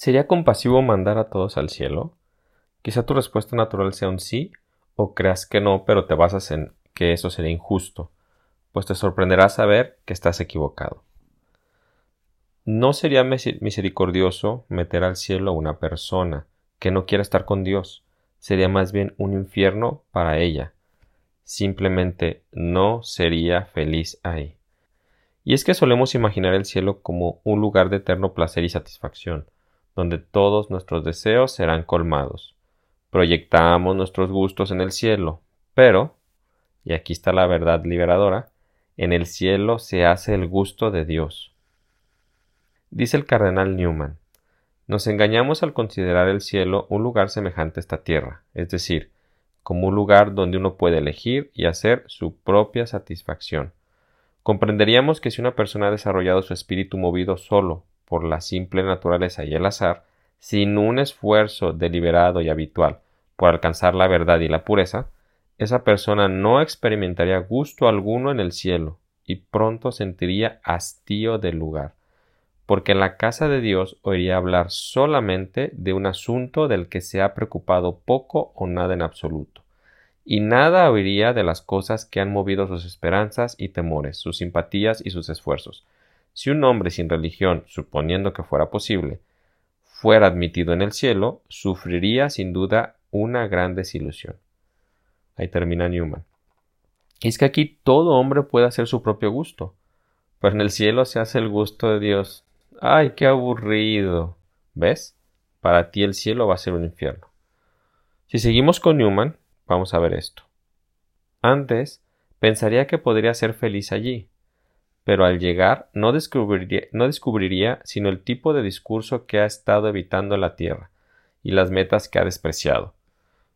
¿Sería compasivo mandar a todos al cielo? Quizá tu respuesta natural sea un sí, o creas que no, pero te basas en que eso sería injusto, pues te sorprenderá saber que estás equivocado. No sería misericordioso meter al cielo a una persona que no quiera estar con Dios, sería más bien un infierno para ella. Simplemente no sería feliz ahí. Y es que solemos imaginar el cielo como un lugar de eterno placer y satisfacción, donde todos nuestros deseos serán colmados. Proyectamos nuestros gustos en el cielo, pero, y aquí está la verdad liberadora, en el cielo se hace el gusto de Dios. Dice el cardenal Newman, nos engañamos al considerar el cielo un lugar semejante a esta tierra, es decir, como un lugar donde uno puede elegir y hacer su propia satisfacción. Comprenderíamos que si una persona ha desarrollado su espíritu movido solo por la simple naturaleza y el azar, sin un esfuerzo deliberado y habitual por alcanzar la verdad y la pureza, esa persona no experimentaría gusto alguno en el cielo y pronto sentiría hastío del lugar, porque en la casa de Dios oiría hablar solamente de un asunto del que se ha preocupado poco o nada en absoluto, y nada oiría de las cosas que han movido sus esperanzas y temores, sus simpatías y sus esfuerzos, si un hombre sin religión, suponiendo que fuera posible, fuera admitido en el cielo, sufriría sin duda una gran desilusión. Ahí termina Newman. Es que aquí todo hombre puede hacer su propio gusto, pero en el cielo se hace el gusto de Dios. ¡Ay, qué aburrido! ¿Ves? Para ti el cielo va a ser un infierno. Si seguimos con Newman, vamos a ver esto. Antes, pensaría que podría ser feliz allí, pero al llegar no descubriría, no descubriría sino el tipo de discurso que ha estado evitando la tierra y las metas que ha despreciado.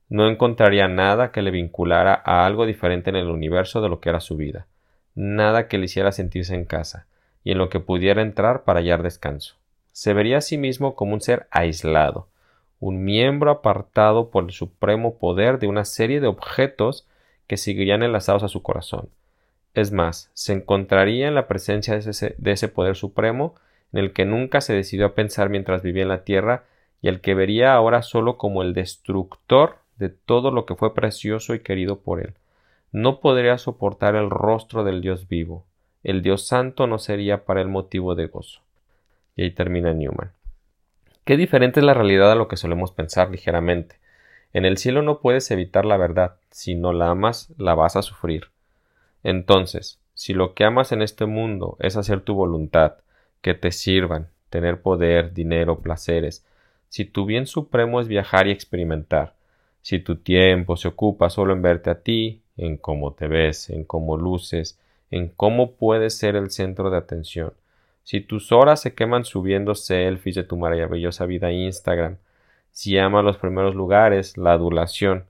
No encontraría nada que le vinculara a algo diferente en el universo de lo que era su vida, nada que le hiciera sentirse en casa, y en lo que pudiera entrar para hallar descanso. Se vería a sí mismo como un ser aislado, un miembro apartado por el supremo poder de una serie de objetos que seguirían enlazados a su corazón, es más, se encontraría en la presencia de ese, de ese poder supremo en el que nunca se decidió a pensar mientras vivía en la tierra y al que vería ahora solo como el destructor de todo lo que fue precioso y querido por él. No podría soportar el rostro del Dios vivo. El Dios santo no sería para él motivo de gozo. Y ahí termina Newman. Qué diferente es la realidad a lo que solemos pensar ligeramente. En el cielo no puedes evitar la verdad. Si no la amas, la vas a sufrir. Entonces, si lo que amas en este mundo es hacer tu voluntad, que te sirvan, tener poder, dinero, placeres, si tu bien supremo es viajar y experimentar, si tu tiempo se ocupa solo en verte a ti, en cómo te ves, en cómo luces, en cómo puedes ser el centro de atención, si tus horas se queman subiendo selfies de tu maravillosa vida Instagram, si amas los primeros lugares, la adulación,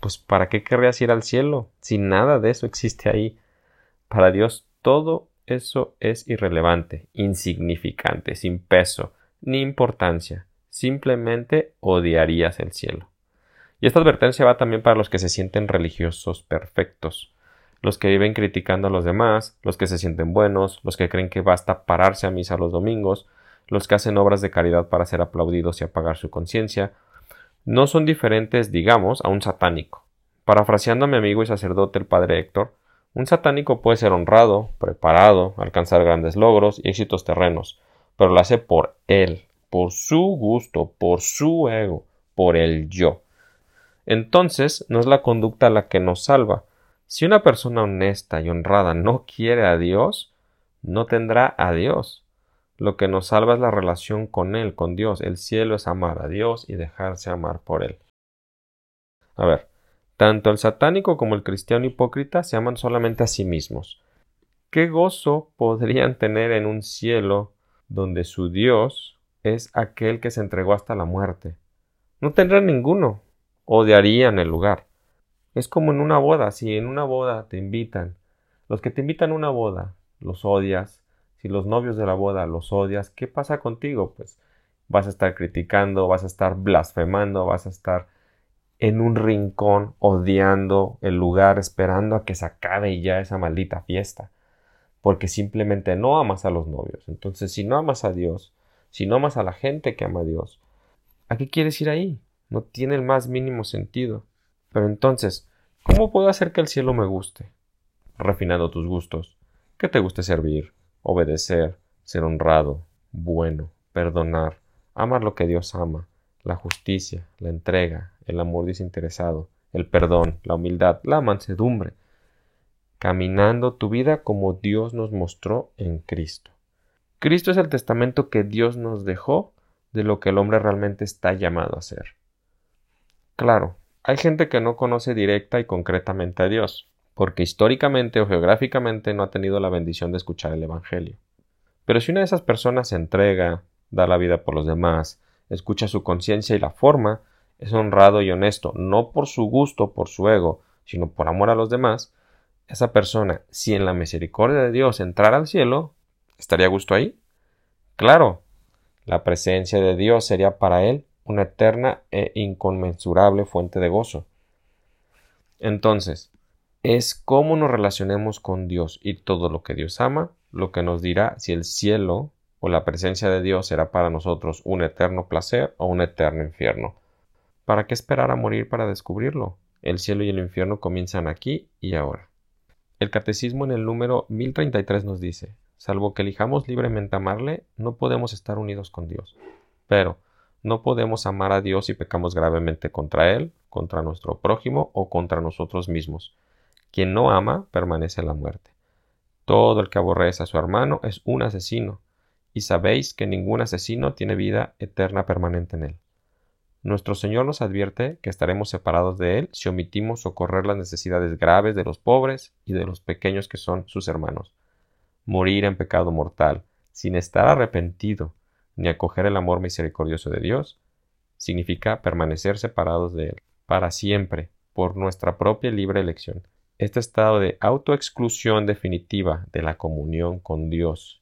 pues ¿para qué querrías ir al cielo si nada de eso existe ahí? Para Dios todo eso es irrelevante, insignificante, sin peso, ni importancia. Simplemente odiarías el cielo. Y esta advertencia va también para los que se sienten religiosos perfectos, los que viven criticando a los demás, los que se sienten buenos, los que creen que basta pararse a misa los domingos, los que hacen obras de caridad para ser aplaudidos y apagar su conciencia, no son diferentes, digamos, a un satánico. Parafraseando a mi amigo y sacerdote el padre Héctor, un satánico puede ser honrado, preparado, alcanzar grandes logros y éxitos terrenos, pero lo hace por él, por su gusto, por su ego, por el yo. Entonces, no es la conducta la que nos salva. Si una persona honesta y honrada no quiere a Dios, no tendrá a Dios. Lo que nos salva es la relación con Él, con Dios. El cielo es amar a Dios y dejarse amar por Él. A ver, tanto el satánico como el cristiano hipócrita se aman solamente a sí mismos. ¿Qué gozo podrían tener en un cielo donde su Dios es aquel que se entregó hasta la muerte? No tendrán ninguno. Odiarían el lugar. Es como en una boda. Si en una boda te invitan, los que te invitan a una boda, los odias, si los novios de la boda los odias, ¿qué pasa contigo? Pues vas a estar criticando, vas a estar blasfemando, vas a estar en un rincón odiando el lugar, esperando a que se acabe ya esa maldita fiesta, porque simplemente no amas a los novios. Entonces, si no amas a Dios, si no amas a la gente que ama a Dios? ¿A qué quieres ir ahí? No tiene el más mínimo sentido. Pero entonces, ¿cómo puedo hacer que el cielo me guste? Refinando tus gustos. Que te guste servir, obedecer, ser honrado, bueno, perdonar, amar lo que Dios ama, la justicia, la entrega, el amor desinteresado, el perdón, la humildad, la mansedumbre, caminando tu vida como Dios nos mostró en Cristo. Cristo es el testamento que Dios nos dejó de lo que el hombre realmente está llamado a ser. Claro, hay gente que no conoce directa y concretamente a Dios, porque históricamente o geográficamente no ha tenido la bendición de escuchar el Evangelio. Pero si una de esas personas se entrega, da la vida por los demás, escucha su conciencia y la forma, es honrado y honesto, no por su gusto, por su ego, sino por amor a los demás, esa persona, si en la misericordia de Dios entrara al cielo, ¿estaría a gusto ahí? Claro, la presencia de Dios sería para él una eterna e inconmensurable fuente de gozo. Entonces, es cómo nos relacionemos con Dios y todo lo que Dios ama, lo que nos dirá si el cielo o la presencia de Dios será para nosotros un eterno placer o un eterno infierno. ¿Para qué esperar a morir para descubrirlo? El cielo y el infierno comienzan aquí y ahora. El catecismo en el número 1033 nos dice, salvo que elijamos libremente amarle, no podemos estar unidos con Dios. Pero, no podemos amar a Dios si pecamos gravemente contra Él, contra nuestro prójimo o contra nosotros mismos. Quien no ama permanece en la muerte. Todo el que aborrece a su hermano es un asesino, y sabéis que ningún asesino tiene vida eterna permanente en él. Nuestro Señor nos advierte que estaremos separados de Él si omitimos socorrer las necesidades graves de los pobres y de los pequeños que son sus hermanos. Morir en pecado mortal, sin estar arrepentido ni acoger el amor misericordioso de Dios, significa permanecer separados de Él para siempre, por nuestra propia libre elección. Este estado de autoexclusión definitiva de la comunión con Dios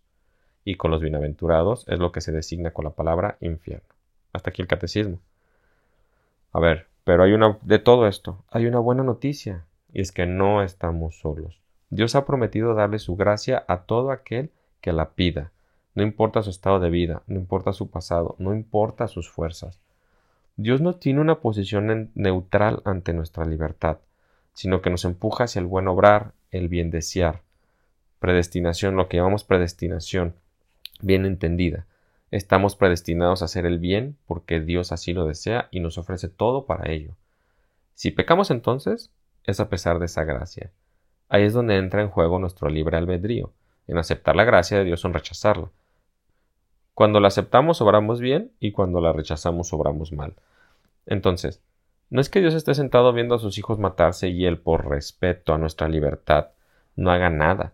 y con los bienaventurados es lo que se designa con la palabra infierno. Hasta aquí el catecismo. A ver, pero hay una de todo esto, hay una buena noticia, y es que no estamos solos. Dios ha prometido darle su gracia a todo aquel que la pida. No importa su estado de vida, no importa su pasado, no importa sus fuerzas. Dios no tiene una posición neutral ante nuestra libertad, sino que nos empuja hacia el buen obrar, el bien desear. Predestinación, lo que llamamos predestinación, bien entendida. Estamos predestinados a hacer el bien porque Dios así lo desea y nos ofrece todo para ello. Si pecamos entonces, es a pesar de esa gracia. Ahí es donde entra en juego nuestro libre albedrío, en aceptar la gracia de Dios o en rechazarla. Cuando la aceptamos obramos bien y cuando la rechazamos obramos mal. Entonces, no es que Dios esté sentado viendo a sus hijos matarse y él, por respeto a nuestra libertad, no haga nada.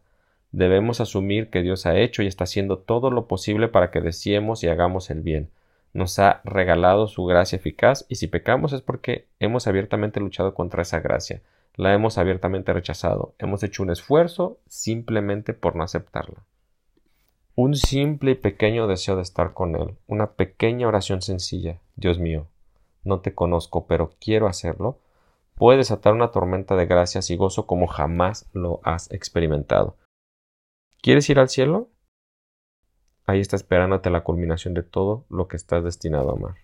Debemos asumir que Dios ha hecho y está haciendo todo lo posible para que deseemos y hagamos el bien. Nos ha regalado su gracia eficaz y si pecamos es porque hemos abiertamente luchado contra esa gracia, la hemos abiertamente rechazado, hemos hecho un esfuerzo simplemente por no aceptarla. Un simple y pequeño deseo de estar con Él, una pequeña oración sencilla, Dios mío, no te conozco, pero quiero hacerlo, puede desatar una tormenta de gracias y gozo como jamás lo has experimentado. ¿Quieres ir al cielo? Ahí está esperándote la culminación de todo lo que estás destinado a amar.